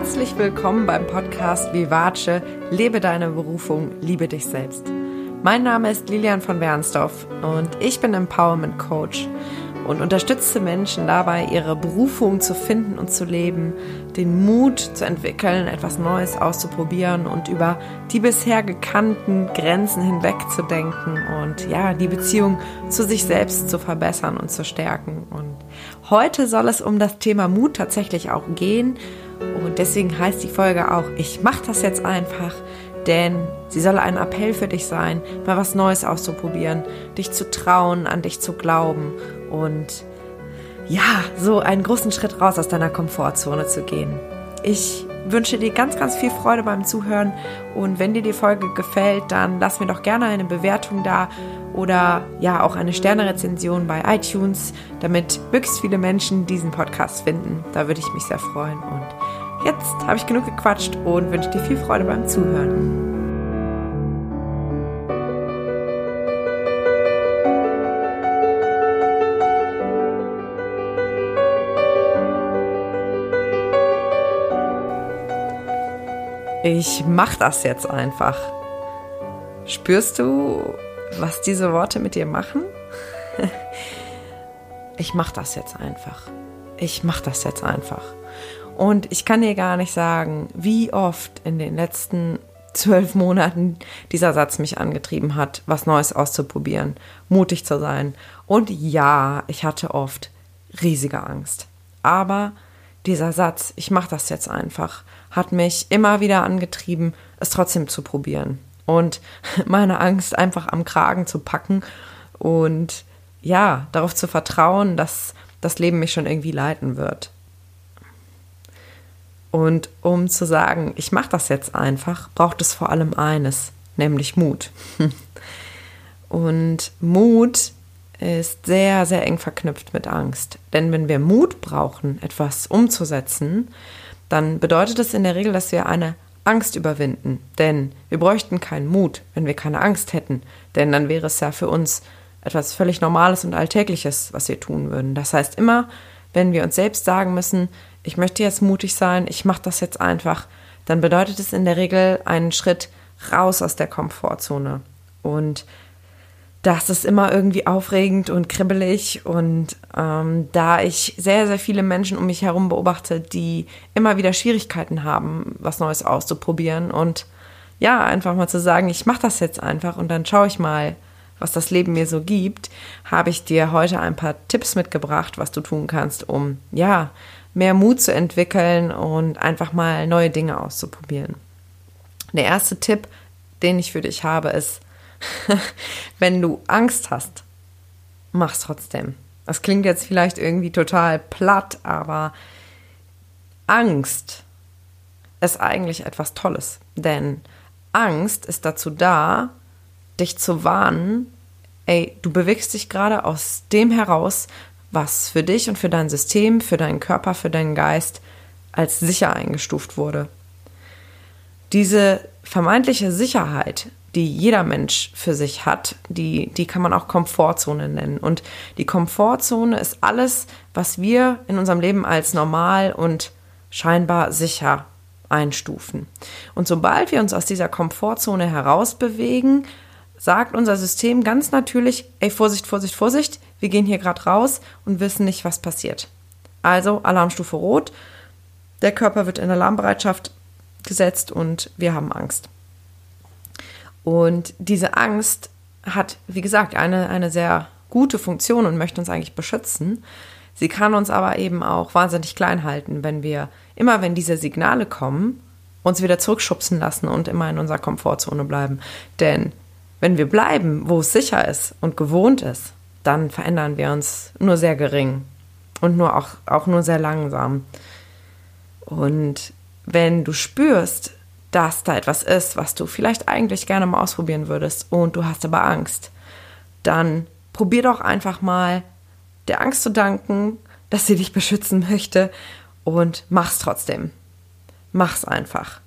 Herzlich willkommen beim Podcast Vivace, lebe deine Berufung, liebe dich selbst. Mein Name ist Lilian von Wernsdorf und ich bin Empowerment Coach und unterstütze Menschen dabei, ihre Berufung zu finden und zu leben, den Mut zu entwickeln, etwas Neues auszuprobieren und über die bisher gekannten Grenzen hinwegzudenken und ja, die Beziehung zu sich selbst zu verbessern und zu stärken. Und heute soll es um das Thema Mut tatsächlich auch gehen und deswegen heißt die Folge auch, ich mache das jetzt einfach, denn sie soll ein Appell für dich sein, mal was Neues auszuprobieren, dich zu trauen, an dich zu glauben und ja, so einen großen Schritt raus aus deiner Komfortzone zu gehen. Ich wünsche dir ganz, ganz viel Freude beim Zuhören und wenn dir die Folge gefällt, dann lass mir doch gerne eine Bewertung da oder ja auch eine Sternerezension bei iTunes, damit möglichst viele Menschen diesen Podcast finden. Da würde ich mich sehr freuen und Jetzt habe ich genug gequatscht und wünsche dir viel Freude beim Zuhören. Ich mach das jetzt einfach. Spürst du, was diese Worte mit dir machen? Ich mach das jetzt einfach. Ich mach das jetzt einfach. Und ich kann dir gar nicht sagen, wie oft in den letzten zwölf Monaten dieser Satz mich angetrieben hat, was Neues auszuprobieren, mutig zu sein. Und ja, ich hatte oft riesige Angst. Aber dieser Satz, ich mache das jetzt einfach, hat mich immer wieder angetrieben, es trotzdem zu probieren. Und meine Angst einfach am Kragen zu packen und ja, darauf zu vertrauen, dass das Leben mich schon irgendwie leiten wird. Und um zu sagen, ich mache das jetzt einfach, braucht es vor allem eines, nämlich Mut. Und Mut ist sehr, sehr eng verknüpft mit Angst. Denn wenn wir Mut brauchen, etwas umzusetzen, dann bedeutet es in der Regel, dass wir eine Angst überwinden. Denn wir bräuchten keinen Mut, wenn wir keine Angst hätten. Denn dann wäre es ja für uns etwas völlig Normales und Alltägliches, was wir tun würden. Das heißt, immer, wenn wir uns selbst sagen müssen, ich möchte jetzt mutig sein, ich mache das jetzt einfach, dann bedeutet es in der Regel einen Schritt raus aus der Komfortzone. Und das ist immer irgendwie aufregend und kribbelig. Und ähm, da ich sehr, sehr viele Menschen um mich herum beobachte, die immer wieder Schwierigkeiten haben, was Neues auszuprobieren und ja, einfach mal zu sagen, ich mache das jetzt einfach und dann schaue ich mal, was das Leben mir so gibt, habe ich dir heute ein paar Tipps mitgebracht, was du tun kannst, um ja, mehr Mut zu entwickeln und einfach mal neue Dinge auszuprobieren. Der erste Tipp, den ich für dich habe, ist, wenn du Angst hast, mach's trotzdem. Das klingt jetzt vielleicht irgendwie total platt, aber Angst ist eigentlich etwas Tolles, denn Angst ist dazu da, dich zu warnen, ey, du bewegst dich gerade aus dem heraus, was für dich und für dein System, für deinen Körper, für deinen Geist als sicher eingestuft wurde. Diese vermeintliche Sicherheit, die jeder Mensch für sich hat, die, die kann man auch Komfortzone nennen. Und die Komfortzone ist alles, was wir in unserem Leben als normal und scheinbar sicher einstufen. Und sobald wir uns aus dieser Komfortzone herausbewegen, sagt unser System ganz natürlich, ey, Vorsicht, Vorsicht, Vorsicht, wir gehen hier gerade raus und wissen nicht, was passiert. Also Alarmstufe Rot, der Körper wird in Alarmbereitschaft gesetzt und wir haben Angst. Und diese Angst hat, wie gesagt, eine, eine sehr gute Funktion und möchte uns eigentlich beschützen. Sie kann uns aber eben auch wahnsinnig klein halten, wenn wir immer, wenn diese Signale kommen, uns wieder zurückschubsen lassen und immer in unserer Komfortzone bleiben. Denn wenn wir bleiben, wo es sicher ist und gewohnt ist, dann verändern wir uns nur sehr gering und nur auch, auch nur sehr langsam. Und wenn du spürst, dass da etwas ist, was du vielleicht eigentlich gerne mal ausprobieren würdest und du hast aber Angst, dann probier doch einfach mal der Angst zu danken, dass sie dich beschützen möchte und mach's trotzdem. Mach's einfach.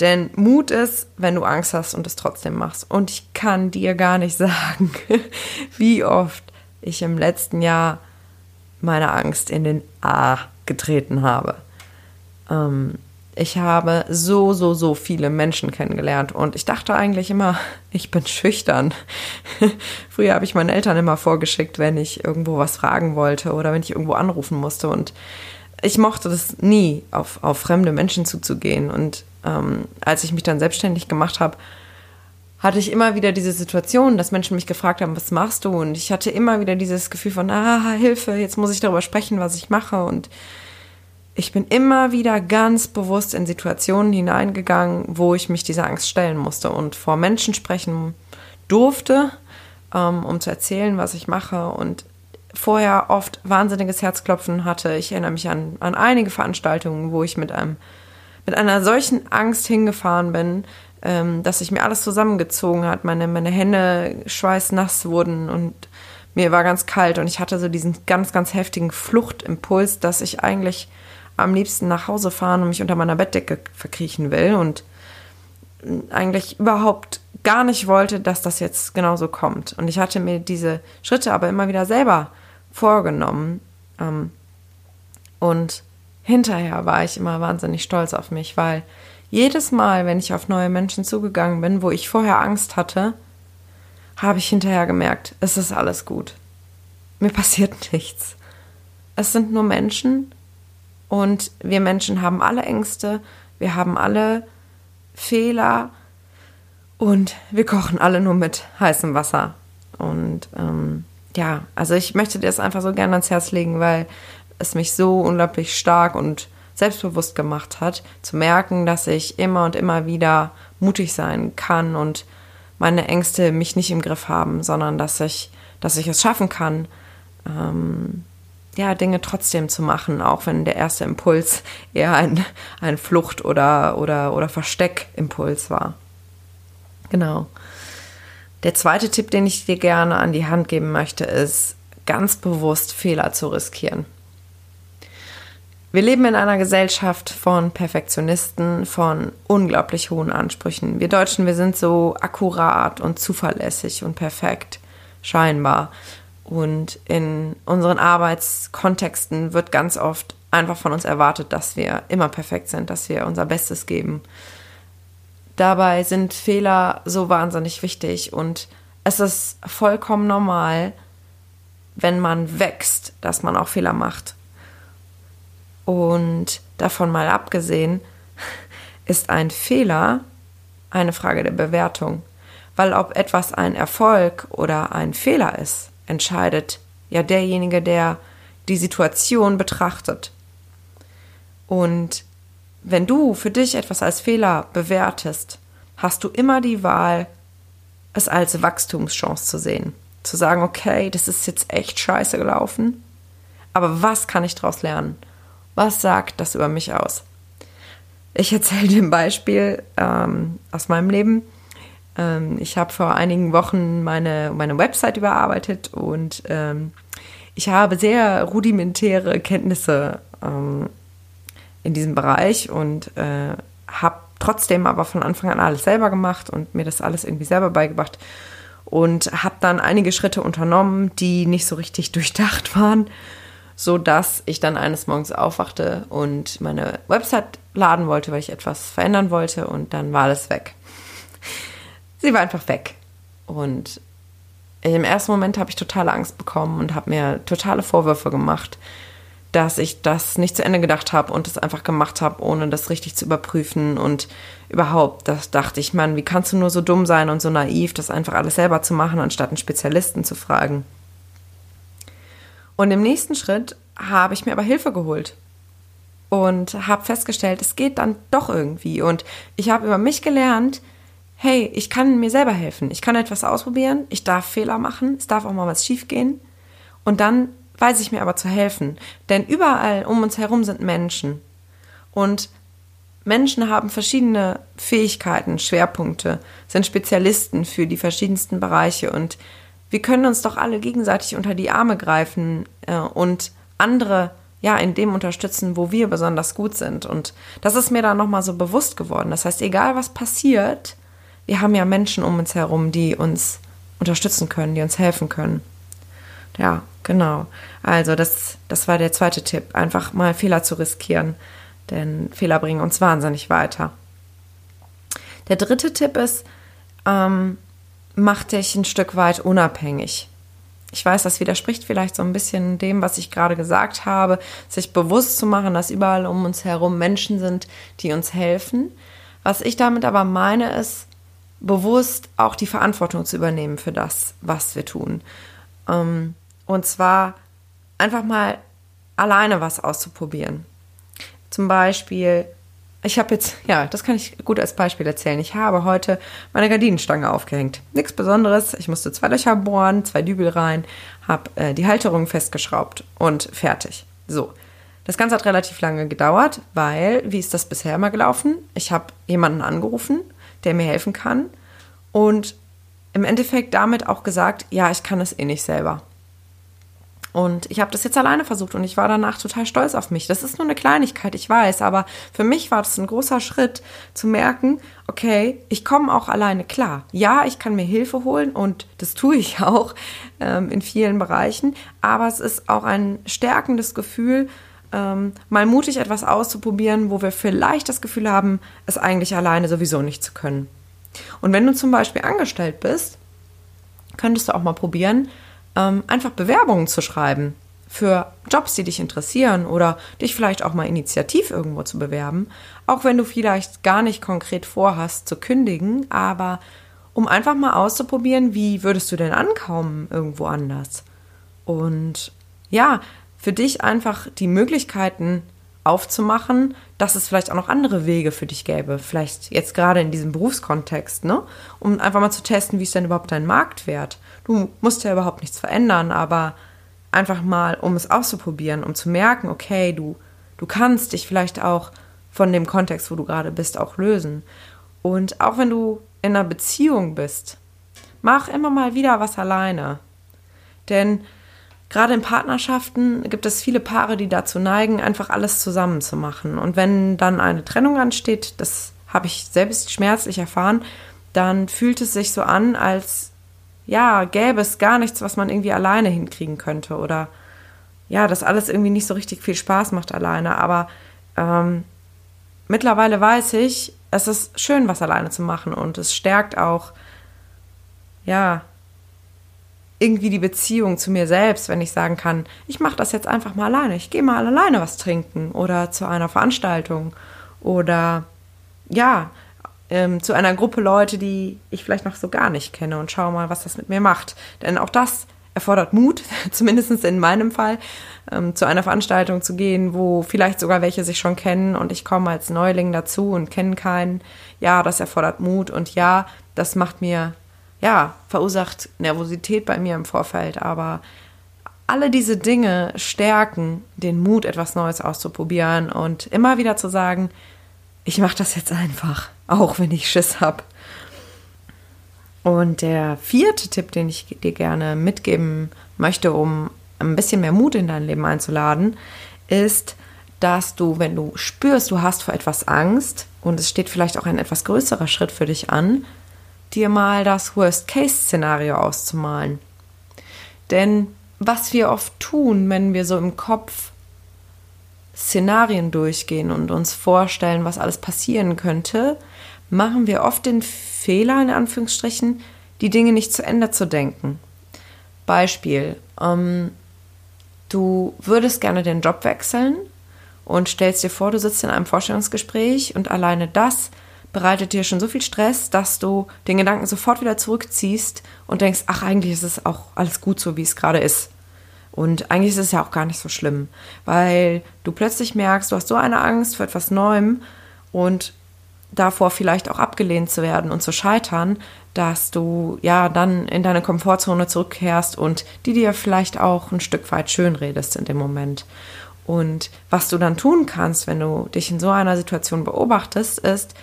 Denn Mut ist, wenn du Angst hast und es trotzdem machst. Und ich kann dir gar nicht sagen, wie oft ich im letzten Jahr meine Angst in den A getreten habe. Ähm, Ich habe so, so, so viele Menschen kennengelernt und ich dachte eigentlich immer, ich bin schüchtern. Früher habe ich meinen Eltern immer vorgeschickt, wenn ich irgendwo was fragen wollte oder wenn ich irgendwo anrufen musste und ich mochte das nie, auf, auf fremde Menschen zuzugehen. Und ähm, als ich mich dann selbstständig gemacht habe, hatte ich immer wieder diese Situation, dass Menschen mich gefragt haben, was machst du? Und ich hatte immer wieder dieses Gefühl von, ah, Hilfe, jetzt muss ich darüber sprechen, was ich mache. Und ich bin immer wieder ganz bewusst in Situationen hineingegangen, wo ich mich dieser Angst stellen musste und vor Menschen sprechen durfte, ähm, um zu erzählen, was ich mache. Und vorher oft wahnsinniges Herzklopfen hatte. Ich erinnere mich an, an einige Veranstaltungen, wo ich mit einem mit einer solchen Angst hingefahren bin, ähm, dass sich mir alles zusammengezogen hat. Meine, meine Hände schweißnass wurden und mir war ganz kalt und ich hatte so diesen ganz, ganz heftigen Fluchtimpuls, dass ich eigentlich am liebsten nach Hause fahren und mich unter meiner Bettdecke verkriechen will und eigentlich überhaupt gar nicht wollte, dass das jetzt genauso kommt. Und ich hatte mir diese Schritte aber immer wieder selber vorgenommen. Ähm, und hinterher war ich immer wahnsinnig stolz auf mich, weil jedes Mal, wenn ich auf neue Menschen zugegangen bin, wo ich vorher Angst hatte, habe ich hinterher gemerkt, es ist alles gut. Mir passiert nichts. Es sind nur Menschen und wir Menschen haben alle Ängste, wir haben alle Fehler und wir kochen alle nur mit heißem Wasser. Und ähm, ja, also ich möchte dir das einfach so gerne ans Herz legen, weil es mich so unglaublich stark und selbstbewusst gemacht hat, zu merken, dass ich immer und immer wieder mutig sein kann und meine Ängste mich nicht im Griff haben, sondern dass ich, dass ich es schaffen kann, ähm, ja, Dinge trotzdem zu machen, auch wenn der erste Impuls eher ein, ein Flucht- oder, oder, oder Versteckimpuls war. Genau. Der zweite Tipp, den ich dir gerne an die Hand geben möchte, ist, ganz bewusst Fehler zu riskieren. Wir leben in einer Gesellschaft von Perfektionisten, von unglaublich hohen Ansprüchen. Wir Deutschen, wir sind so akkurat und zuverlässig und perfekt, scheinbar. Und in unseren Arbeitskontexten wird ganz oft einfach von uns erwartet, dass wir immer perfekt sind, dass wir unser Bestes geben. Dabei sind Fehler so wahnsinnig wichtig und es ist vollkommen normal, wenn man wächst, dass man auch Fehler macht. Und davon mal abgesehen, ist ein Fehler eine Frage der Bewertung. Weil ob etwas ein Erfolg oder ein Fehler ist, entscheidet ja derjenige, der die Situation betrachtet. Und wenn du für dich etwas als Fehler bewertest, hast du immer die Wahl, es als Wachstumschance zu sehen. Zu sagen, okay, das ist jetzt echt scheiße gelaufen, aber was kann ich daraus lernen? Was sagt das über mich aus? Ich erzähle dir ein Beispiel ähm, aus meinem Leben. Ähm, ich habe vor einigen Wochen meine, meine Website überarbeitet und ähm, ich habe sehr rudimentäre Kenntnisse ähm, in diesem Bereich und äh, habe trotzdem aber von Anfang an alles selber gemacht und mir das alles irgendwie selber beigebracht und habe dann einige Schritte unternommen, die nicht so richtig durchdacht waren so dass ich dann eines Morgens aufwachte und meine Website laden wollte, weil ich etwas verändern wollte und dann war alles weg. Sie war einfach weg. Und im ersten Moment habe ich totale Angst bekommen und habe mir totale Vorwürfe gemacht, dass ich das nicht zu Ende gedacht habe und es einfach gemacht habe, ohne das richtig zu überprüfen. Und überhaupt, das dachte ich, Mann, wie kannst du nur so dumm sein und so naiv, das einfach alles selber zu machen, anstatt einen Spezialisten zu fragen. Und im nächsten Schritt habe ich mir aber Hilfe geholt und habe festgestellt, es geht dann doch irgendwie. Und ich habe über mich gelernt, hey, ich kann mir selber helfen. Ich kann etwas ausprobieren, ich darf Fehler machen, es darf auch mal was schiefgehen. Und dann weiß ich mir aber zu helfen. Denn überall um uns herum sind Menschen. Und Menschen haben verschiedene Fähigkeiten, Schwerpunkte, sind Spezialisten für die verschiedensten Bereiche. Und wir können uns doch alle gegenseitig unter die Arme greifen äh, und andere ja in dem unterstützen, wo wir besonders gut sind. Und das ist mir dann nochmal so bewusst geworden. Das heißt, egal was passiert, wir haben ja Menschen um uns herum, die uns unterstützen können, die uns helfen können. Ja, genau. Also das, das war der zweite Tipp, einfach mal Fehler zu riskieren. denn Fehler bringen uns wahnsinnig weiter. Der dritte Tipp ist, ähm, mach dich ein Stück weit unabhängig. Ich weiß, das widerspricht vielleicht so ein bisschen dem, was ich gerade gesagt habe, sich bewusst zu machen, dass überall um uns herum Menschen sind, die uns helfen. Was ich damit aber meine, ist, bewusst auch die Verantwortung zu übernehmen für das, was wir tun. Ähm, und zwar einfach mal alleine was auszuprobieren. Zum Beispiel, ich habe jetzt, ja, das kann ich gut als Beispiel erzählen. Ich habe heute meine Gardinenstange aufgehängt. Nichts Besonderes. Ich musste zwei Löcher bohren, zwei Dübel rein, habe äh, die Halterung festgeschraubt und fertig. So. Das Ganze hat relativ lange gedauert, weil, wie ist das bisher immer gelaufen? Ich habe jemanden angerufen, der mir helfen kann und im Endeffekt damit auch gesagt, ja, ich kann es eh nicht selber. Und ich habe das jetzt alleine versucht und ich war danach total stolz auf mich. Das ist nur eine Kleinigkeit, ich weiß, aber für mich war das ein großer Schritt zu merken, okay, ich komme auch alleine klar. Ja, ich kann mir Hilfe holen und das tue ich auch ähm, in vielen Bereichen, aber es ist auch ein stärkendes Gefühl, ähm, mal mutig etwas auszuprobieren, wo wir vielleicht das Gefühl haben, es eigentlich alleine sowieso nicht zu können. Und wenn du zum Beispiel angestellt bist, könntest du auch mal probieren, ähm, einfach Bewerbungen zu schreiben für Jobs, die dich interessieren oder dich vielleicht auch mal initiativ irgendwo zu bewerben, auch wenn du vielleicht gar nicht konkret vorhast zu kündigen, aber um einfach mal auszuprobieren, wie würdest du denn ankommen irgendwo anders? Und ja, für dich einfach die Möglichkeiten aufzumachen, dass es vielleicht auch noch andere Wege für dich gäbe. Vielleicht jetzt gerade in diesem Berufskontext, ne? Um einfach mal zu testen, wie ist denn überhaupt dein Marktwert? Du musst ja überhaupt nichts verändern, aber einfach mal, um es auszuprobieren, um zu merken, okay, du, du kannst dich vielleicht auch von dem Kontext, wo du gerade bist, auch lösen. Und auch wenn du in einer Beziehung bist, mach immer mal wieder was alleine. Denn Gerade in Partnerschaften gibt es viele Paare, die dazu neigen, einfach alles zusammen zu machen. Und wenn dann eine Trennung ansteht, das habe ich selbst schmerzlich erfahren, dann fühlt es sich so an, als ja, gäbe es gar nichts, was man irgendwie alleine hinkriegen könnte. Oder ja, dass alles irgendwie nicht so richtig viel Spaß macht alleine. Aber ähm, mittlerweile weiß ich, es ist schön, was alleine zu machen und es stärkt auch, ja, irgendwie die Beziehung zu mir selbst, wenn ich sagen kann, ich mache das jetzt einfach mal alleine. Ich gehe mal alleine was trinken oder zu einer Veranstaltung oder ja, ähm, zu einer Gruppe Leute, die ich vielleicht noch so gar nicht kenne und schaue mal, was das mit mir macht. Denn auch das erfordert Mut, zumindest in meinem Fall, ähm, zu einer Veranstaltung zu gehen, wo vielleicht sogar welche sich schon kennen und ich komme als Neuling dazu und kenne keinen. Ja, das erfordert Mut und ja, das macht mir ja, verursacht Nervosität bei mir im Vorfeld, aber alle diese Dinge stärken den Mut, etwas Neues auszuprobieren und immer wieder zu sagen, ich mache das jetzt einfach, auch wenn ich Schiss habe. Und der vierte Tipp, den ich dir gerne mitgeben möchte, um ein bisschen mehr Mut in dein Leben einzuladen, ist, dass du, wenn du spürst, du hast vor etwas Angst und es steht vielleicht auch ein etwas größerer Schritt für dich an, dir mal das Worst-Case-Szenario auszumalen. Denn was wir oft tun, wenn wir so im Kopf Szenarien durchgehen und uns vorstellen, was alles passieren könnte, machen wir oft den Fehler, in Anführungsstrichen, die Dinge nicht zu Ende zu denken. Beispiel, ähm, du würdest gerne den Job wechseln und stellst dir vor, du sitzt in einem Vorstellungsgespräch und alleine das bereitet dir schon so viel Stress, dass du den Gedanken sofort wieder zurückziehst und denkst, ach, eigentlich ist es auch alles gut so, wie es gerade ist. Und eigentlich ist es ja auch gar nicht so schlimm, weil du plötzlich merkst, du hast so eine Angst vor etwas Neuem und davor vielleicht auch abgelehnt zu werden und zu scheitern, dass du ja dann in deine Komfortzone zurückkehrst und die dir vielleicht auch ein Stück weit schön redest in dem Moment. Und was du dann tun kannst, wenn du dich in so einer Situation beobachtest, ist,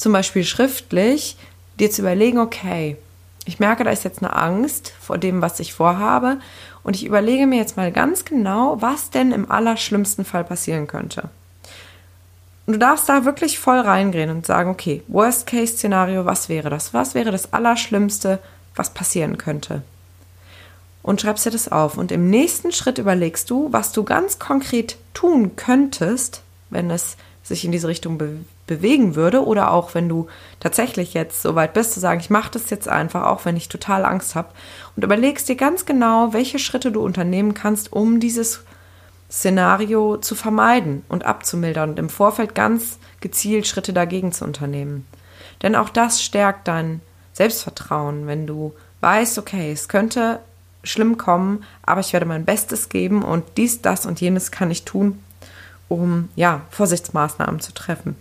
zum Beispiel schriftlich, dir zu überlegen, okay, ich merke, da ist jetzt eine Angst vor dem, was ich vorhabe und ich überlege mir jetzt mal ganz genau, was denn im allerschlimmsten Fall passieren könnte. Und du darfst da wirklich voll reingehen und sagen, okay, Worst-Case-Szenario, was wäre das? Was wäre das Allerschlimmste, was passieren könnte? Und schreibst dir das auf. Und im nächsten Schritt überlegst du, was du ganz konkret tun könntest, wenn es sich in diese Richtung be bewegen würde oder auch wenn du tatsächlich jetzt so weit bist zu sagen, ich mache das jetzt einfach, auch wenn ich total Angst habe und überlegst dir ganz genau, welche Schritte du unternehmen kannst, um dieses Szenario zu vermeiden und abzumildern und im Vorfeld ganz gezielt Schritte dagegen zu unternehmen. Denn auch das stärkt dein Selbstvertrauen, wenn du weißt, okay, es könnte schlimm kommen, aber ich werde mein Bestes geben und dies, das und jenes kann ich tun, um ja, Vorsichtsmaßnahmen zu treffen.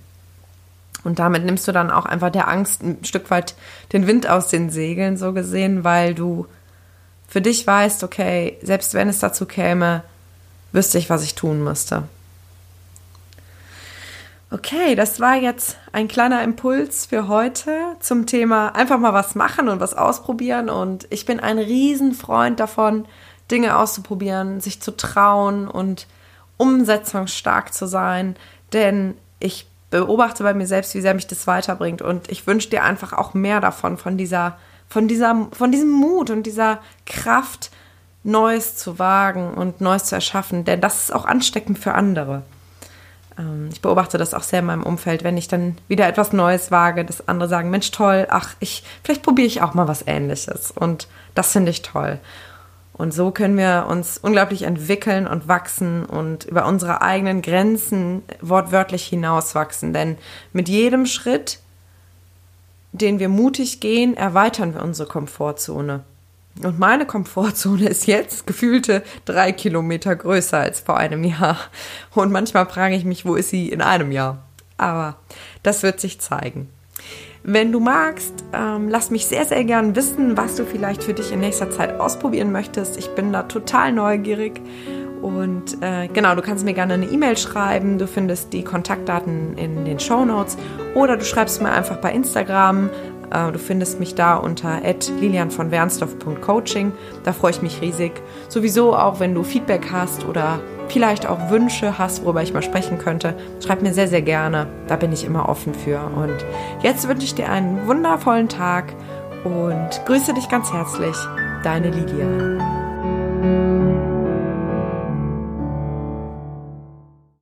Und damit nimmst du dann auch einfach der Angst ein Stück weit den Wind aus den Segeln, so gesehen, weil du für dich weißt, okay, selbst wenn es dazu käme, wüsste ich, was ich tun müsste. Okay, das war jetzt ein kleiner Impuls für heute zum Thema einfach mal was machen und was ausprobieren. Und ich bin ein Riesenfreund davon, Dinge auszuprobieren, sich zu trauen und umsetzungsstark zu sein, denn ich beobachte bei mir selbst, wie sehr mich das weiterbringt und ich wünsche dir einfach auch mehr davon, von dieser, von dieser, von diesem Mut und dieser Kraft, Neues zu wagen und Neues zu erschaffen, denn das ist auch ansteckend für andere. Ähm, ich beobachte das auch sehr in meinem Umfeld, wenn ich dann wieder etwas Neues wage, dass andere sagen, Mensch, toll, ach, ich, vielleicht probiere ich auch mal was ähnliches und das finde ich toll. Und so können wir uns unglaublich entwickeln und wachsen und über unsere eigenen Grenzen wortwörtlich hinauswachsen. Denn mit jedem Schritt, den wir mutig gehen, erweitern wir unsere Komfortzone. Und meine Komfortzone ist jetzt gefühlte drei Kilometer größer als vor einem Jahr. Und manchmal frage ich mich, wo ist sie in einem Jahr? Aber das wird sich zeigen. Wenn du magst, ähm, lass mich sehr, sehr gern wissen, was du vielleicht für dich in nächster Zeit ausprobieren möchtest. Ich bin da total neugierig. Und äh, genau, du kannst mir gerne eine E-Mail schreiben. Du findest die Kontaktdaten in den Show Notes. Oder du schreibst mir einfach bei Instagram. Äh, du findest mich da unter lilian von Wernsdorf.coaching. Da freue ich mich riesig. Sowieso auch, wenn du Feedback hast oder vielleicht auch Wünsche hast, worüber ich mal sprechen könnte, schreib mir sehr, sehr gerne. Da bin ich immer offen für. Und jetzt wünsche ich dir einen wundervollen Tag und grüße dich ganz herzlich. Deine Lydia.